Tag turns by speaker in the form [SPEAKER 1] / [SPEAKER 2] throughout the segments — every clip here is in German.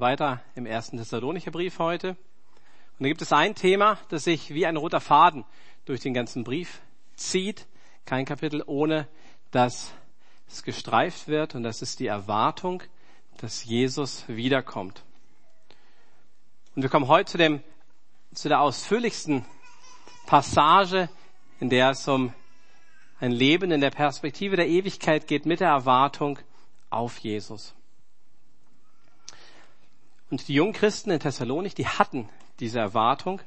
[SPEAKER 1] machen weiter im ersten Thessalonicher Brief heute. Und da gibt es ein Thema, das sich wie ein roter Faden durch den ganzen Brief zieht. Kein Kapitel ohne, dass es gestreift wird. Und das ist die Erwartung, dass Jesus wiederkommt. Und wir kommen heute zu dem, zu der ausführlichsten Passage, in der es um ein Leben in der Perspektive der Ewigkeit geht mit der Erwartung auf Jesus. Und die jungen Christen in Thessalonik, die hatten diese Erwartung,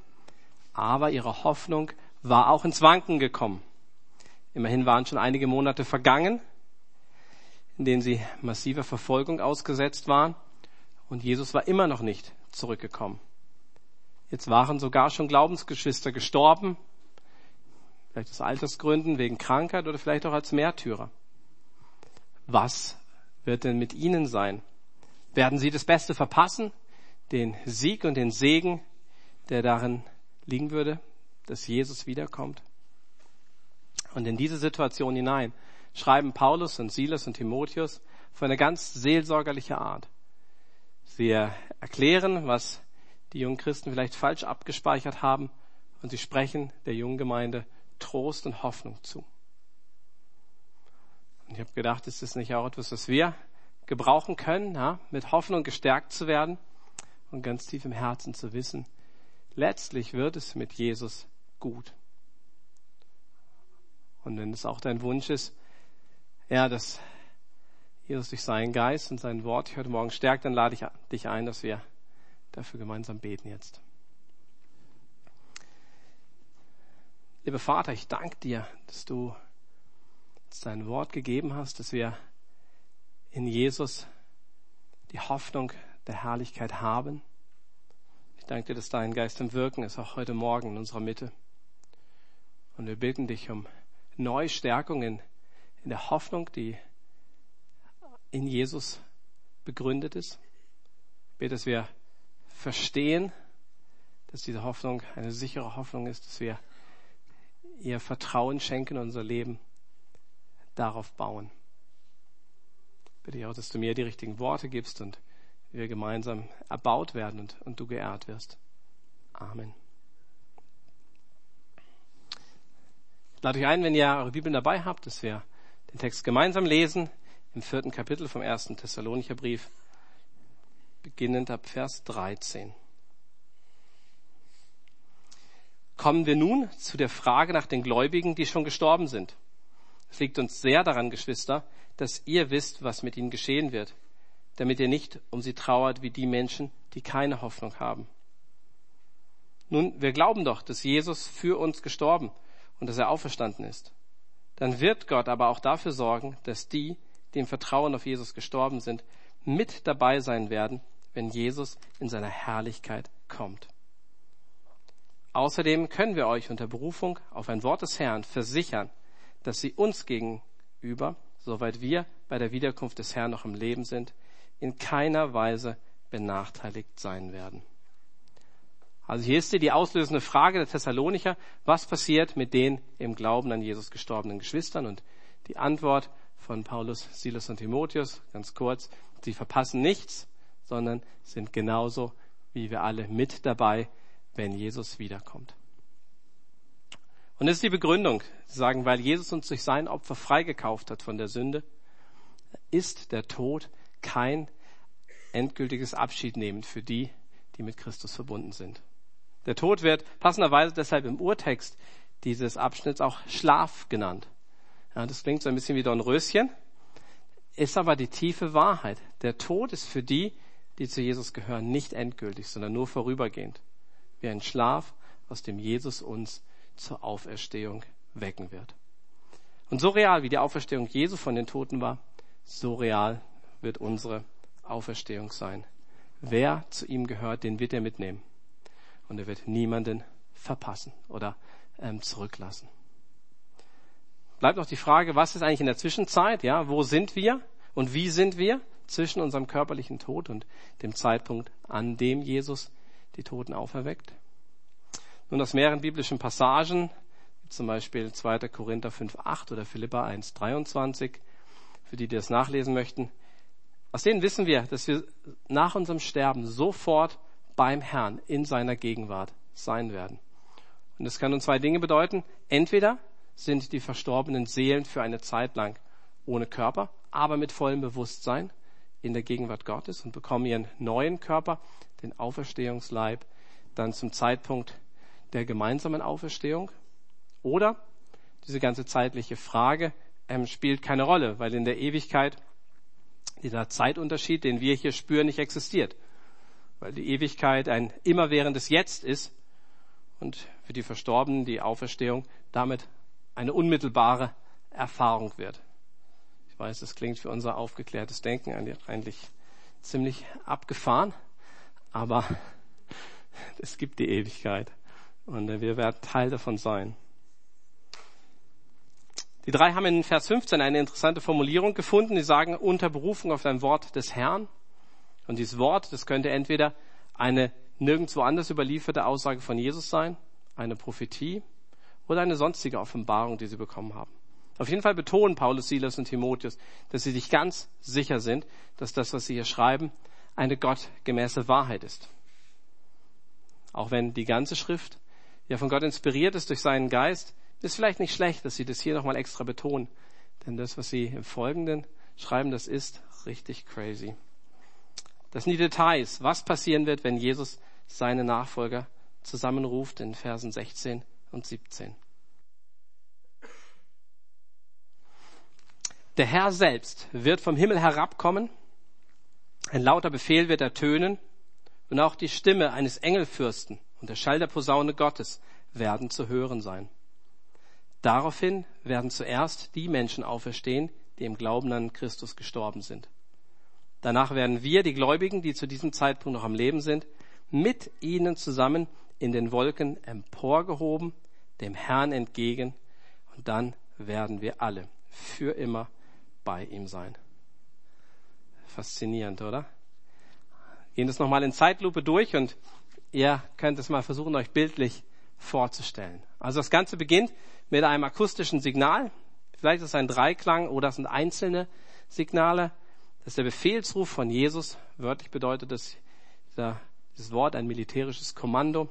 [SPEAKER 1] aber ihre Hoffnung war auch ins Wanken gekommen. Immerhin waren schon einige Monate vergangen, in denen sie massiver Verfolgung ausgesetzt waren und Jesus war immer noch nicht zurückgekommen. Jetzt waren sogar schon Glaubensgeschwister gestorben, vielleicht aus Altersgründen, wegen Krankheit oder vielleicht auch als Märtyrer. Was wird denn mit ihnen sein? Werden sie das Beste verpassen? Den Sieg und den Segen, der darin liegen würde, dass Jesus wiederkommt? Und in diese Situation hinein schreiben Paulus und Silas und Timotheus auf eine ganz seelsorgerliche Art. Sie erklären, was die jungen Christen vielleicht falsch abgespeichert haben und sie sprechen der jungen Gemeinde Trost und Hoffnung zu. Und ich habe gedacht, ist das nicht auch etwas, was wir gebrauchen können, ja, mit Hoffnung gestärkt zu werden und ganz tief im Herzen zu wissen, letztlich wird es mit Jesus gut. Und wenn es auch dein Wunsch ist, ja, dass Jesus durch seinen Geist und sein Wort heute Morgen stärkt, dann lade ich dich ein, dass wir dafür gemeinsam beten jetzt. Lieber Vater, ich danke dir, dass du uns dein Wort gegeben hast, dass wir in Jesus die Hoffnung der Herrlichkeit haben. Ich danke dir, dass dein Geist im Wirken ist, auch heute Morgen in unserer Mitte. Und wir bitten dich um neue Stärkung in, der Hoffnung, die in Jesus begründet ist. Ich bete, dass wir verstehen, dass diese Hoffnung eine sichere Hoffnung ist, dass wir ihr Vertrauen schenken, unser Leben darauf bauen bitte ich auch, dass du mir die richtigen Worte gibst und wir gemeinsam erbaut werden und, und du geehrt wirst. Amen. Ich lade euch ein, wenn ihr eure Bibeln dabei habt, dass wir den Text gemeinsam lesen im vierten Kapitel vom ersten Thessalonicher Brief, beginnend ab Vers 13. Kommen wir nun zu der Frage nach den Gläubigen, die schon gestorben sind. Es liegt uns sehr daran, Geschwister, dass ihr wisst, was mit ihnen geschehen wird, damit ihr nicht um sie trauert wie die Menschen, die keine Hoffnung haben. Nun, wir glauben doch, dass Jesus für uns gestorben und dass er auferstanden ist. Dann wird Gott aber auch dafür sorgen, dass die, die im Vertrauen auf Jesus gestorben sind, mit dabei sein werden, wenn Jesus in seiner Herrlichkeit kommt. Außerdem können wir euch unter Berufung auf ein Wort des Herrn versichern, dass sie uns gegenüber soweit wir bei der Wiederkunft des Herrn noch im Leben sind, in keiner Weise benachteiligt sein werden. Also hier ist die auslösende Frage der Thessalonicher, was passiert mit den im Glauben an Jesus gestorbenen Geschwistern? Und die Antwort von Paulus, Silas und Timotheus, ganz kurz, sie verpassen nichts, sondern sind genauso wie wir alle mit dabei, wenn Jesus wiederkommt. Und das ist die Begründung. Sie sagen, weil Jesus uns durch sein Opfer freigekauft hat von der Sünde, ist der Tod kein endgültiges Abschiednehmen für die, die mit Christus verbunden sind. Der Tod wird passenderweise deshalb im Urtext dieses Abschnitts auch Schlaf genannt. Ja, das klingt so ein bisschen wie Dornröschen, ist aber die tiefe Wahrheit. Der Tod ist für die, die zu Jesus gehören, nicht endgültig, sondern nur vorübergehend. Wie ein Schlaf, aus dem Jesus uns zur Auferstehung wecken wird. Und so real wie die Auferstehung Jesu von den Toten war, so real wird unsere Auferstehung sein. Wer zu ihm gehört, den wird er mitnehmen. Und er wird niemanden verpassen oder ähm, zurücklassen. Bleibt noch die Frage, was ist eigentlich in der Zwischenzeit? Ja, wo sind wir und wie sind wir zwischen unserem körperlichen Tod und dem Zeitpunkt, an dem Jesus die Toten auferweckt? Nun aus mehreren biblischen Passagen, zum Beispiel 2. Korinther 5,8 oder Philippa 1,23, für die, die das nachlesen möchten, aus denen wissen wir, dass wir nach unserem Sterben sofort beim Herrn in seiner Gegenwart sein werden. Und das kann uns zwei Dinge bedeuten. Entweder sind die verstorbenen Seelen für eine Zeit lang ohne Körper, aber mit vollem Bewusstsein in der Gegenwart Gottes und bekommen ihren neuen Körper, den Auferstehungsleib, dann zum Zeitpunkt der gemeinsamen Auferstehung. Oder diese ganze zeitliche Frage ähm, spielt keine Rolle, weil in der Ewigkeit dieser Zeitunterschied, den wir hier spüren, nicht existiert. Weil die Ewigkeit ein immerwährendes Jetzt ist und für die Verstorbenen die Auferstehung damit eine unmittelbare Erfahrung wird. Ich weiß, das klingt für unser aufgeklärtes Denken eigentlich ziemlich abgefahren, aber es gibt die Ewigkeit und wir werden Teil davon sein. Die drei haben in Vers 15 eine interessante Formulierung gefunden. Die sagen unter Berufung auf ein Wort des Herrn. Und dieses Wort, das könnte entweder eine nirgendwo anders überlieferte Aussage von Jesus sein, eine Prophetie oder eine sonstige Offenbarung, die sie bekommen haben. Auf jeden Fall betonen Paulus, Silas und Timotheus, dass sie sich ganz sicher sind, dass das, was sie hier schreiben, eine gottgemäße Wahrheit ist. Auch wenn die ganze Schrift ja von Gott inspiriert ist durch seinen Geist, ist vielleicht nicht schlecht, dass sie das hier nochmal extra betonen. Denn das, was sie im Folgenden schreiben, das ist richtig crazy. Das sind die Details, was passieren wird, wenn Jesus seine Nachfolger zusammenruft in Versen 16 und 17. Der Herr selbst wird vom Himmel herabkommen, ein lauter Befehl wird ertönen und auch die Stimme eines Engelfürsten und der Schall der Posaune Gottes werden zu hören sein. Daraufhin werden zuerst die Menschen auferstehen, die im Glauben an Christus gestorben sind. Danach werden wir, die Gläubigen, die zu diesem Zeitpunkt noch am Leben sind, mit ihnen zusammen in den Wolken emporgehoben, dem Herrn entgegen, und dann werden wir alle für immer bei ihm sein. Faszinierend, oder? Gehen das nochmal in Zeitlupe durch und ihr könnt es mal versuchen, euch bildlich vorzustellen. Also das Ganze beginnt mit einem akustischen Signal. Vielleicht ist es ein Dreiklang oder es sind einzelne Signale. Das ist der Befehlsruf von Jesus. Wörtlich bedeutet das, dieses Wort ein militärisches Kommando.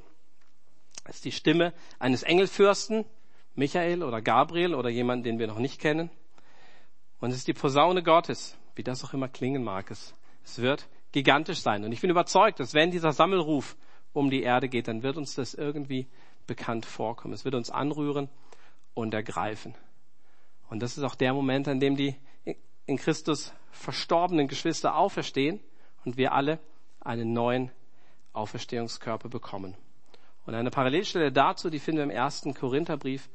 [SPEAKER 1] Es ist die Stimme eines Engelfürsten, Michael oder Gabriel oder jemanden, den wir noch nicht kennen. Und es ist die Posaune Gottes, wie das auch immer klingen mag. Es, es wird gigantisch sein. Und ich bin überzeugt, dass wenn dieser Sammelruf um die Erde geht, dann wird uns das irgendwie bekannt vorkommen. Es wird uns anrühren und ergreifen. Und das ist auch der Moment, an dem die in Christus verstorbenen Geschwister auferstehen und wir alle einen neuen Auferstehungskörper bekommen. Und eine Parallelstelle dazu, die finden wir im ersten Korintherbrief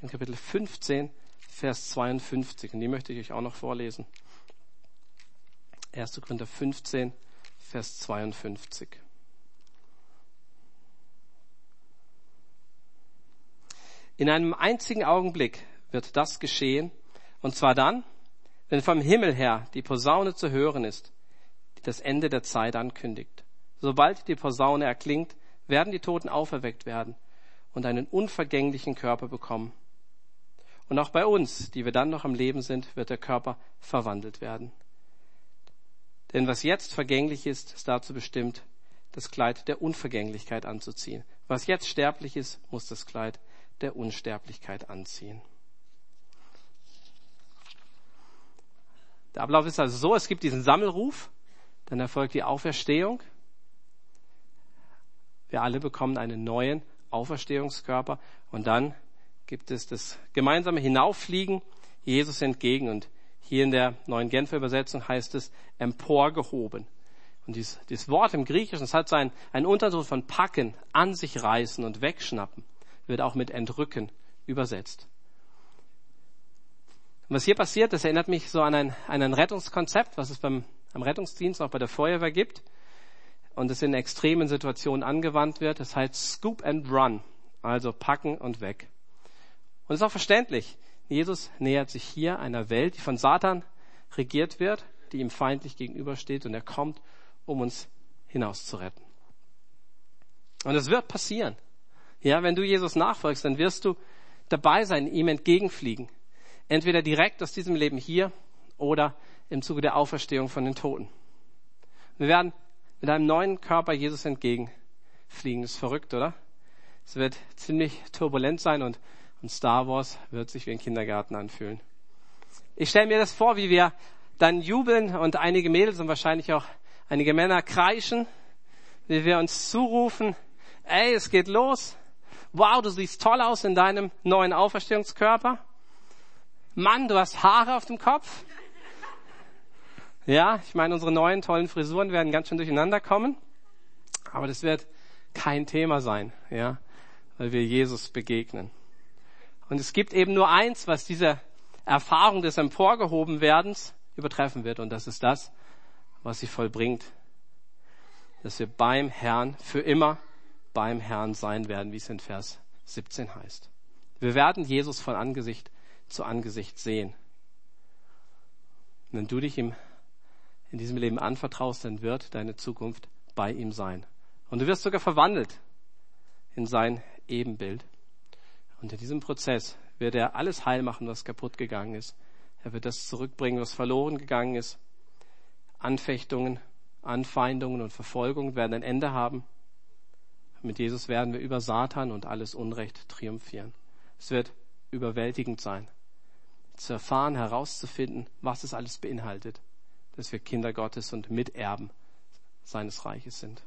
[SPEAKER 1] in Kapitel 15, Vers 52. Und die möchte ich euch auch noch vorlesen. 1. Korinther 15, Vers 52. In einem einzigen Augenblick wird das geschehen, und zwar dann, wenn vom Himmel her die Posaune zu hören ist, die das Ende der Zeit ankündigt. Sobald die Posaune erklingt, werden die Toten auferweckt werden und einen unvergänglichen Körper bekommen. Und auch bei uns, die wir dann noch am Leben sind, wird der Körper verwandelt werden. Denn was jetzt vergänglich ist, ist dazu bestimmt, das Kleid der Unvergänglichkeit anzuziehen. Was jetzt sterblich ist, muss das Kleid der Unsterblichkeit anziehen. Der Ablauf ist also so, es gibt diesen Sammelruf, dann erfolgt die Auferstehung. Wir alle bekommen einen neuen Auferstehungskörper und dann gibt es das gemeinsame Hinauffliegen Jesus entgegen und hier in der neuen Genfer Übersetzung heißt es emporgehoben. Und dieses, dieses Wort im Griechischen, es hat so einen, einen Unterton von packen, an sich reißen und wegschnappen wird auch mit entrücken übersetzt. Was hier passiert, das erinnert mich so an ein, an ein Rettungskonzept, was es beim am Rettungsdienst auch bei der Feuerwehr gibt und es in extremen Situationen angewandt wird. Das heißt Scoop and Run, also packen und weg. Und es ist auch verständlich. Jesus nähert sich hier einer Welt, die von Satan regiert wird, die ihm feindlich gegenübersteht und er kommt, um uns hinauszuretten. Und es wird passieren. Ja, wenn du Jesus nachfolgst, dann wirst du dabei sein, ihm entgegenfliegen. Entweder direkt aus diesem Leben hier oder im Zuge der Auferstehung von den Toten. Wir werden mit einem neuen Körper Jesus entgegenfliegen. Das ist verrückt, oder? Es wird ziemlich turbulent sein und, und Star Wars wird sich wie ein Kindergarten anfühlen. Ich stelle mir das vor, wie wir dann jubeln und einige Mädels und wahrscheinlich auch einige Männer kreischen, wie wir uns zurufen, ey, es geht los. Wow, du siehst toll aus in deinem neuen Auferstehungskörper. Mann, du hast Haare auf dem Kopf. Ja, ich meine, unsere neuen tollen Frisuren werden ganz schön durcheinander kommen. Aber das wird kein Thema sein, ja, weil wir Jesus begegnen. Und es gibt eben nur eins, was diese Erfahrung des Emporgehobenwerdens übertreffen wird. Und das ist das, was sie vollbringt. Dass wir beim Herrn für immer beim Herrn sein werden, wie es in Vers 17 heißt. Wir werden Jesus von Angesicht zu Angesicht sehen. Wenn du dich ihm in diesem Leben anvertraust, dann wird deine Zukunft bei ihm sein. Und du wirst sogar verwandelt in sein Ebenbild. Und in diesem Prozess wird er alles heil machen, was kaputt gegangen ist. Er wird das zurückbringen, was verloren gegangen ist. Anfechtungen, Anfeindungen und Verfolgungen werden ein Ende haben. Mit Jesus werden wir über Satan und alles Unrecht triumphieren. Es wird überwältigend sein, zu erfahren, herauszufinden, was es alles beinhaltet, dass wir Kinder Gottes und Miterben seines Reiches sind.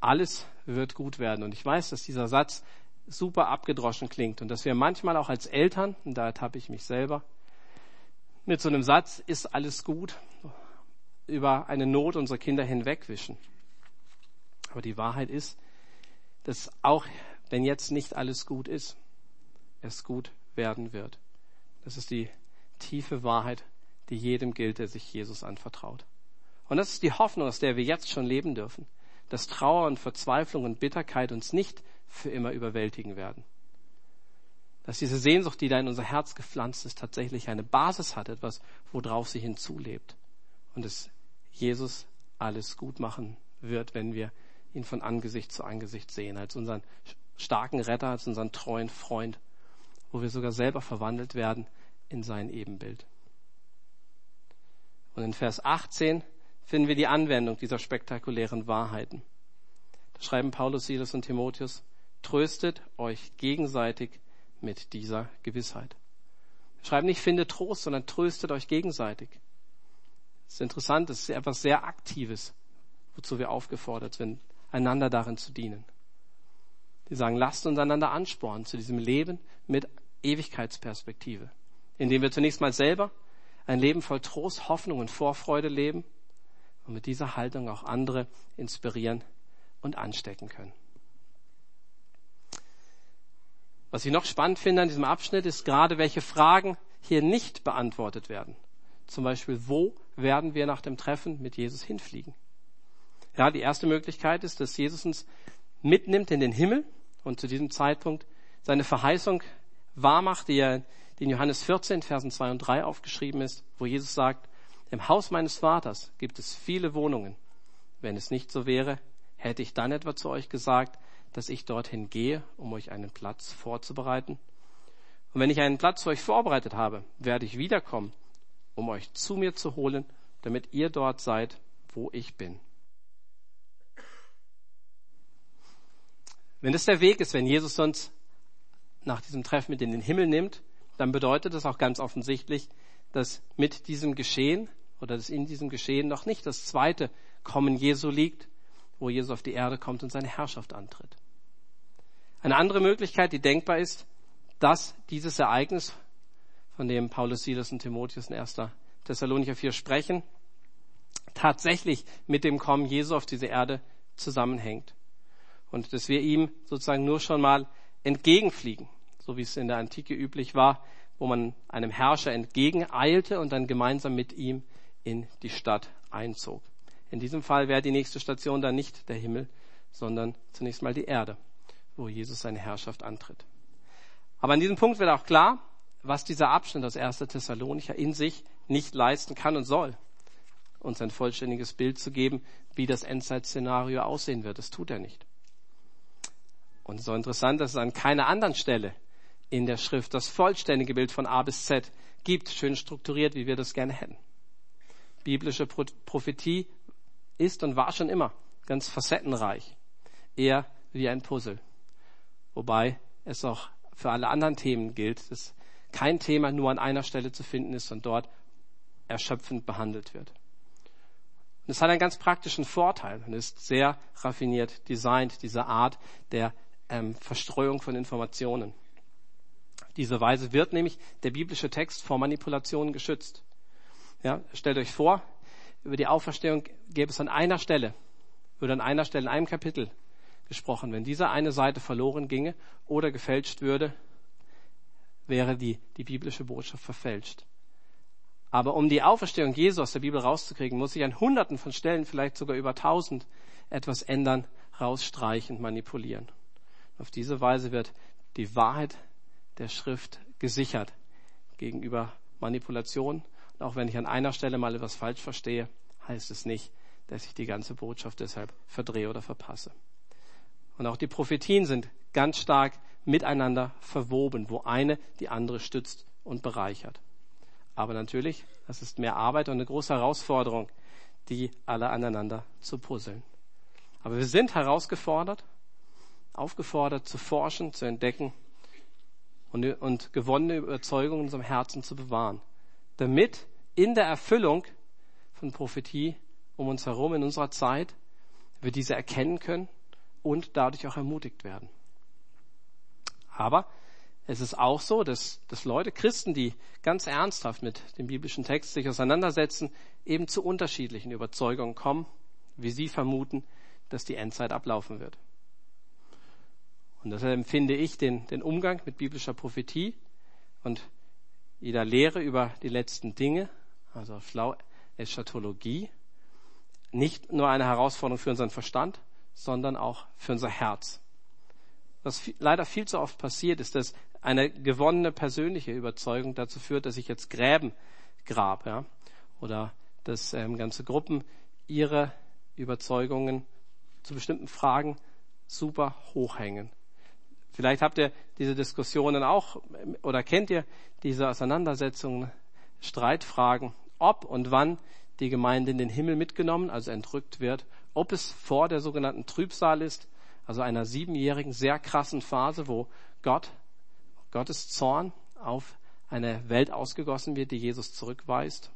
[SPEAKER 1] Alles wird gut werden. Und ich weiß, dass dieser Satz super abgedroschen klingt und dass wir manchmal auch als Eltern, und da ertappe ich mich selber, mit so einem Satz ist alles gut über eine Not unserer Kinder hinwegwischen. Aber die Wahrheit ist, dass auch wenn jetzt nicht alles gut ist, es gut werden wird. Das ist die tiefe Wahrheit, die jedem gilt, der sich Jesus anvertraut. Und das ist die Hoffnung, aus der wir jetzt schon leben dürfen, dass Trauer und Verzweiflung und Bitterkeit uns nicht für immer überwältigen werden. Dass diese Sehnsucht, die da in unser Herz gepflanzt ist, tatsächlich eine Basis hat, etwas, worauf sie hinzulebt. Und dass Jesus alles gut machen wird, wenn wir ihn von Angesicht zu Angesicht sehen, als unseren starken Retter, als unseren treuen Freund, wo wir sogar selber verwandelt werden in sein Ebenbild. Und in Vers 18 finden wir die Anwendung dieser spektakulären Wahrheiten. Da schreiben Paulus, Silas und Timotheus, tröstet euch gegenseitig mit dieser Gewissheit. Wir schreiben nicht, findet Trost, sondern tröstet euch gegenseitig. Das ist interessant, das ist etwas sehr Aktives, wozu wir aufgefordert sind einander darin zu dienen. Die sagen, lasst uns einander anspornen zu diesem Leben mit Ewigkeitsperspektive, indem wir zunächst mal selber ein Leben voll Trost, Hoffnung und Vorfreude leben und mit dieser Haltung auch andere inspirieren und anstecken können. Was ich noch spannend finde an diesem Abschnitt ist gerade, welche Fragen hier nicht beantwortet werden. Zum Beispiel, wo werden wir nach dem Treffen mit Jesus hinfliegen? Ja, die erste Möglichkeit ist, dass Jesus uns mitnimmt in den Himmel und zu diesem Zeitpunkt seine Verheißung wahrmacht, die er in Johannes 14, Versen 2 und 3 aufgeschrieben ist, wo Jesus sagt, im Haus meines Vaters gibt es viele Wohnungen. Wenn es nicht so wäre, hätte ich dann etwa zu euch gesagt, dass ich dorthin gehe, um euch einen Platz vorzubereiten. Und wenn ich einen Platz für euch vorbereitet habe, werde ich wiederkommen, um euch zu mir zu holen, damit ihr dort seid, wo ich bin. Wenn das der Weg ist, wenn Jesus uns nach diesem Treffen mit in den Himmel nimmt, dann bedeutet das auch ganz offensichtlich, dass mit diesem Geschehen oder dass in diesem Geschehen noch nicht das zweite Kommen Jesu liegt, wo Jesus auf die Erde kommt und seine Herrschaft antritt. Eine andere Möglichkeit, die denkbar ist, dass dieses Ereignis, von dem Paulus, Silas und Timotheus in 1. Thessalonicher 4 sprechen, tatsächlich mit dem Kommen Jesu auf diese Erde zusammenhängt und dass wir ihm sozusagen nur schon mal entgegenfliegen, so wie es in der Antike üblich war, wo man einem Herrscher entgegeneilte und dann gemeinsam mit ihm in die Stadt einzog. In diesem Fall wäre die nächste Station dann nicht der Himmel, sondern zunächst mal die Erde, wo Jesus seine Herrschaft antritt. Aber an diesem Punkt wird auch klar, was dieser Abschnitt aus 1. Thessalonicher in sich nicht leisten kann und soll, uns ein vollständiges Bild zu geben, wie das Endzeitszenario aussehen wird. Das tut er nicht. Und so interessant, dass es an keiner anderen Stelle in der Schrift das vollständige Bild von A bis Z gibt, schön strukturiert, wie wir das gerne hätten. Biblische Prophetie ist und war schon immer ganz facettenreich, eher wie ein Puzzle. Wobei es auch für alle anderen Themen gilt, dass kein Thema nur an einer Stelle zu finden ist und dort erschöpfend behandelt wird. Und es hat einen ganz praktischen Vorteil und ist sehr raffiniert designt, diese Art der ähm, Verstreuung von Informationen. Diese Weise wird nämlich der biblische Text vor Manipulationen geschützt. Ja, stellt euch vor, über die Auferstehung gäbe es an einer Stelle, würde an einer Stelle in einem Kapitel gesprochen. Wenn diese eine Seite verloren ginge oder gefälscht würde, wäre die, die biblische Botschaft verfälscht. Aber um die Auferstehung Jesu aus der Bibel rauszukriegen, muss ich an Hunderten von Stellen, vielleicht sogar über tausend, etwas ändern, rausstreichen, manipulieren. Auf diese Weise wird die Wahrheit der Schrift gesichert gegenüber Manipulation. Und auch wenn ich an einer Stelle mal etwas falsch verstehe, heißt es nicht, dass ich die ganze Botschaft deshalb verdrehe oder verpasse. Und auch die Prophetien sind ganz stark miteinander verwoben, wo eine die andere stützt und bereichert. Aber natürlich, das ist mehr Arbeit und eine große Herausforderung, die alle aneinander zu puzzeln. Aber wir sind herausgefordert, aufgefordert zu forschen, zu entdecken und, und gewonnene Überzeugungen in unserem Herzen zu bewahren, damit in der Erfüllung von Prophetie um uns herum in unserer Zeit wir diese erkennen können und dadurch auch ermutigt werden. Aber es ist auch so, dass, dass Leute, Christen, die ganz ernsthaft mit dem biblischen Text sich auseinandersetzen, eben zu unterschiedlichen Überzeugungen kommen, wie sie vermuten, dass die Endzeit ablaufen wird. Und deshalb empfinde ich den, den Umgang mit biblischer Prophetie und jeder Lehre über die letzten Dinge, also schlau Eschatologie, nicht nur eine Herausforderung für unseren Verstand, sondern auch für unser Herz. Was leider viel zu oft passiert, ist, dass eine gewonnene persönliche Überzeugung dazu führt, dass ich jetzt Gräben grab, ja, oder dass ähm, ganze Gruppen ihre Überzeugungen zu bestimmten Fragen super hochhängen. Vielleicht habt ihr diese Diskussionen auch oder kennt ihr diese Auseinandersetzungen, Streitfragen, ob und wann die Gemeinde in den Himmel mitgenommen, also entrückt wird, ob es vor der sogenannten Trübsal ist, also einer siebenjährigen, sehr krassen Phase, wo Gott, Gottes Zorn auf eine Welt ausgegossen wird, die Jesus zurückweist,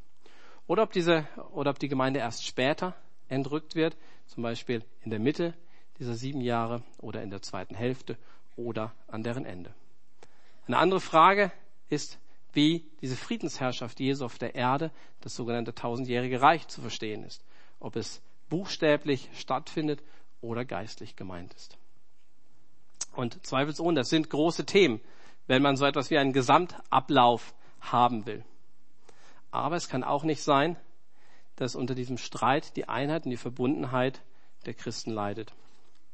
[SPEAKER 1] oder ob diese, oder ob die Gemeinde erst später entrückt wird, zum Beispiel in der Mitte dieser sieben Jahre oder in der zweiten Hälfte oder an deren Ende. Eine andere Frage ist, wie diese Friedensherrschaft Jesu auf der Erde, das sogenannte tausendjährige Reich, zu verstehen ist. Ob es buchstäblich stattfindet oder geistlich gemeint ist. Und zweifelsohne, das sind große Themen, wenn man so etwas wie einen Gesamtablauf haben will. Aber es kann auch nicht sein, dass unter diesem Streit die Einheit und die Verbundenheit der Christen leidet.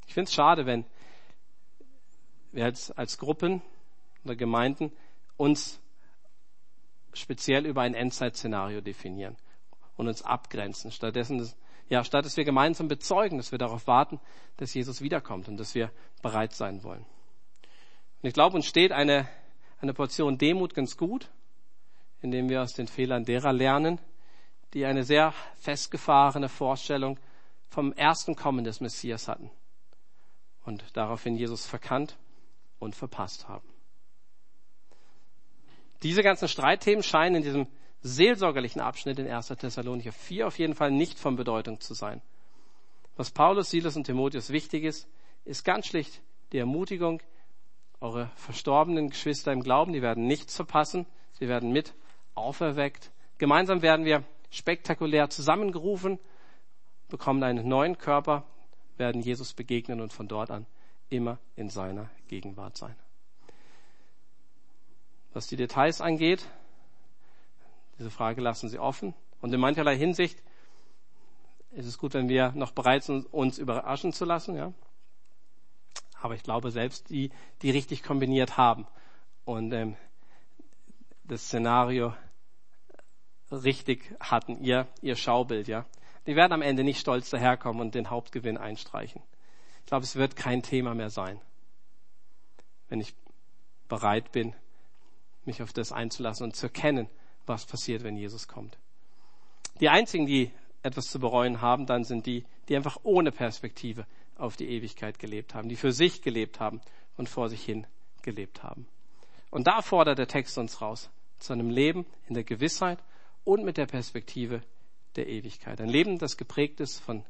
[SPEAKER 1] Ich finde es schade, wenn wir als, als Gruppen oder Gemeinden uns speziell über ein Endzeitszenario definieren und uns abgrenzen. Stattdessen, ja, statt dass wir gemeinsam bezeugen, dass wir darauf warten, dass Jesus wiederkommt und dass wir bereit sein wollen. Und ich glaube, uns steht eine, eine Portion Demut ganz gut, indem wir aus den Fehlern derer lernen, die eine sehr festgefahrene Vorstellung vom ersten Kommen des Messias hatten und daraufhin Jesus verkannt und verpasst haben. Diese ganzen Streitthemen scheinen in diesem seelsorgerlichen Abschnitt in 1. Thessalonicher 4 auf jeden Fall nicht von Bedeutung zu sein. Was Paulus, Silas und Timotheus wichtig ist, ist ganz schlicht die Ermutigung, eure verstorbenen Geschwister im Glauben, die werden nichts verpassen, sie werden mit auferweckt. Gemeinsam werden wir spektakulär zusammengerufen, bekommen einen neuen Körper, werden Jesus begegnen und von dort an immer in seiner Gegenwart sein. Was die Details angeht, diese Frage lassen Sie offen. Und in mancherlei Hinsicht ist es gut, wenn wir noch bereit sind, uns überraschen zu lassen. Ja? Aber ich glaube, selbst die, die richtig kombiniert haben und ähm, das Szenario richtig hatten, ihr, ihr Schaubild, ja, die werden am Ende nicht stolz daherkommen und den Hauptgewinn einstreichen. Ich glaube, es wird kein Thema mehr sein, wenn ich bereit bin, mich auf das einzulassen und zu erkennen, was passiert, wenn Jesus kommt. Die einzigen, die etwas zu bereuen haben, dann sind die, die einfach ohne Perspektive auf die Ewigkeit gelebt haben, die für sich gelebt haben und vor sich hin gelebt haben. Und da fordert der Text uns raus zu einem Leben in der Gewissheit und mit der Perspektive der Ewigkeit. Ein Leben, das geprägt ist von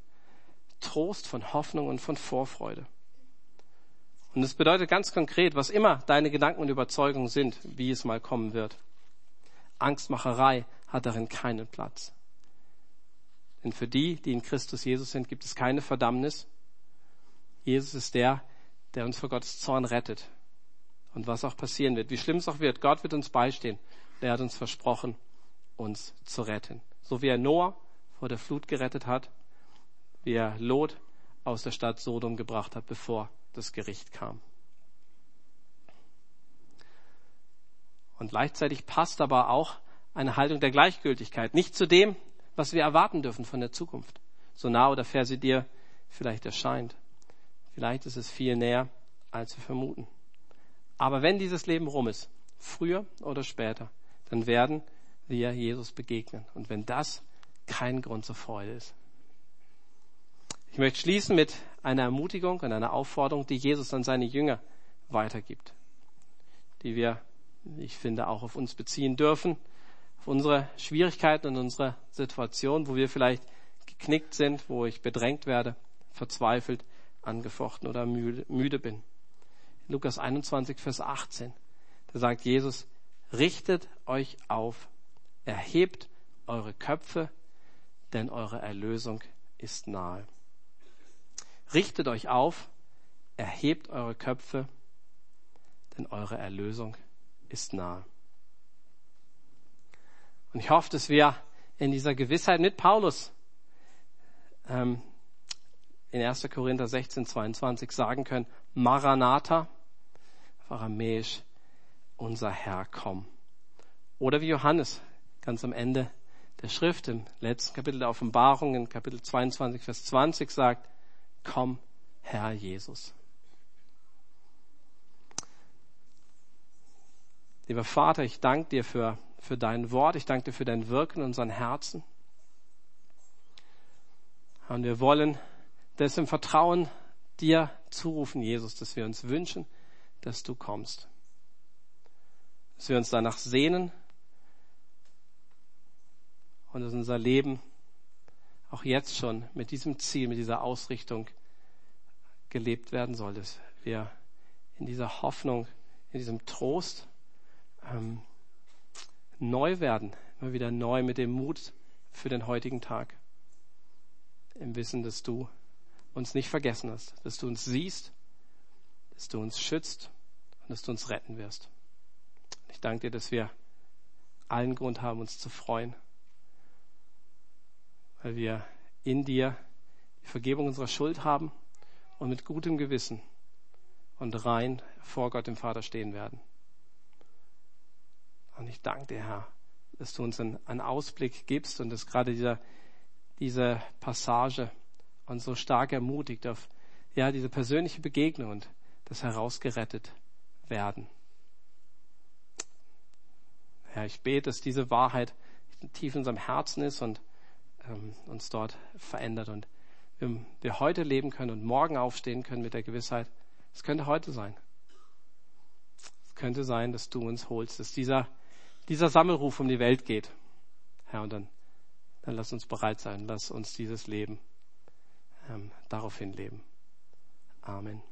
[SPEAKER 1] Trost, von Hoffnung und von Vorfreude. Und es bedeutet ganz konkret, was immer deine Gedanken und Überzeugungen sind, wie es mal kommen wird. Angstmacherei hat darin keinen Platz. Denn für die, die in Christus Jesus sind, gibt es keine Verdammnis. Jesus ist der, der uns vor Gottes Zorn rettet. Und was auch passieren wird, wie schlimm es auch wird, Gott wird uns beistehen. Er hat uns versprochen, uns zu retten. So wie er Noah vor der Flut gerettet hat, wie er Lot aus der Stadt Sodom gebracht hat, bevor das Gericht kam. Und gleichzeitig passt aber auch eine Haltung der Gleichgültigkeit nicht zu dem, was wir erwarten dürfen von der Zukunft. So nah oder fair sie dir vielleicht erscheint. Vielleicht ist es viel näher, als wir vermuten. Aber wenn dieses Leben rum ist, früher oder später, dann werden wir Jesus begegnen. Und wenn das kein Grund zur Freude ist. Ich möchte schließen mit einer Ermutigung und einer Aufforderung, die Jesus an seine Jünger weitergibt, die wir, ich finde, auch auf uns beziehen dürfen, auf unsere Schwierigkeiten und unsere Situation, wo wir vielleicht geknickt sind, wo ich bedrängt werde, verzweifelt, angefochten oder müde, bin. Lukas 21, Vers 18, da sagt Jesus, richtet euch auf, erhebt eure Köpfe, denn eure Erlösung ist nahe. Richtet euch auf, erhebt eure Köpfe, denn eure Erlösung ist nahe. Und ich hoffe, dass wir in dieser Gewissheit mit Paulus ähm, in 1. Korinther 16, 22 sagen können, Maranatha, auf Aramäisch, unser Herr, komm. Oder wie Johannes ganz am Ende der Schrift im letzten Kapitel der Offenbarung, in Kapitel 22, Vers 20 sagt, komm, Herr Jesus. Lieber Vater, ich danke dir für, für dein Wort, ich danke dir für dein Wirken in unseren Herzen. Und wir wollen das im Vertrauen dir zurufen, Jesus, dass wir uns wünschen, dass du kommst. Dass wir uns danach sehnen und dass unser Leben auch jetzt schon mit diesem Ziel, mit dieser Ausrichtung gelebt werden soll, dass wir in dieser Hoffnung, in diesem Trost ähm, neu werden, immer wieder neu mit dem Mut für den heutigen Tag. Im Wissen, dass du uns nicht vergessen hast, dass du uns siehst, dass du uns schützt und dass du uns retten wirst. Ich danke dir, dass wir allen Grund haben, uns zu freuen weil wir in dir die Vergebung unserer Schuld haben und mit gutem Gewissen und rein vor Gott dem Vater stehen werden. Und ich danke dir, Herr, dass du uns einen, Ausblick gibst und dass gerade dieser, diese Passage uns so stark ermutigt auf ja, diese persönliche Begegnung und das herausgerettet werden. Herr, ich bete, dass diese Wahrheit tief in unserem Herzen ist und ähm, uns dort verändert und wir, heute leben können und morgen aufstehen können mit der Gewissheit, es könnte heute sein. Es könnte sein, dass du uns holst, dass dieser, dieser Sammelruf um die Welt geht. Herr, und dann, dann lass uns bereit sein, lass uns dieses Leben ähm, daraufhin leben. Amen.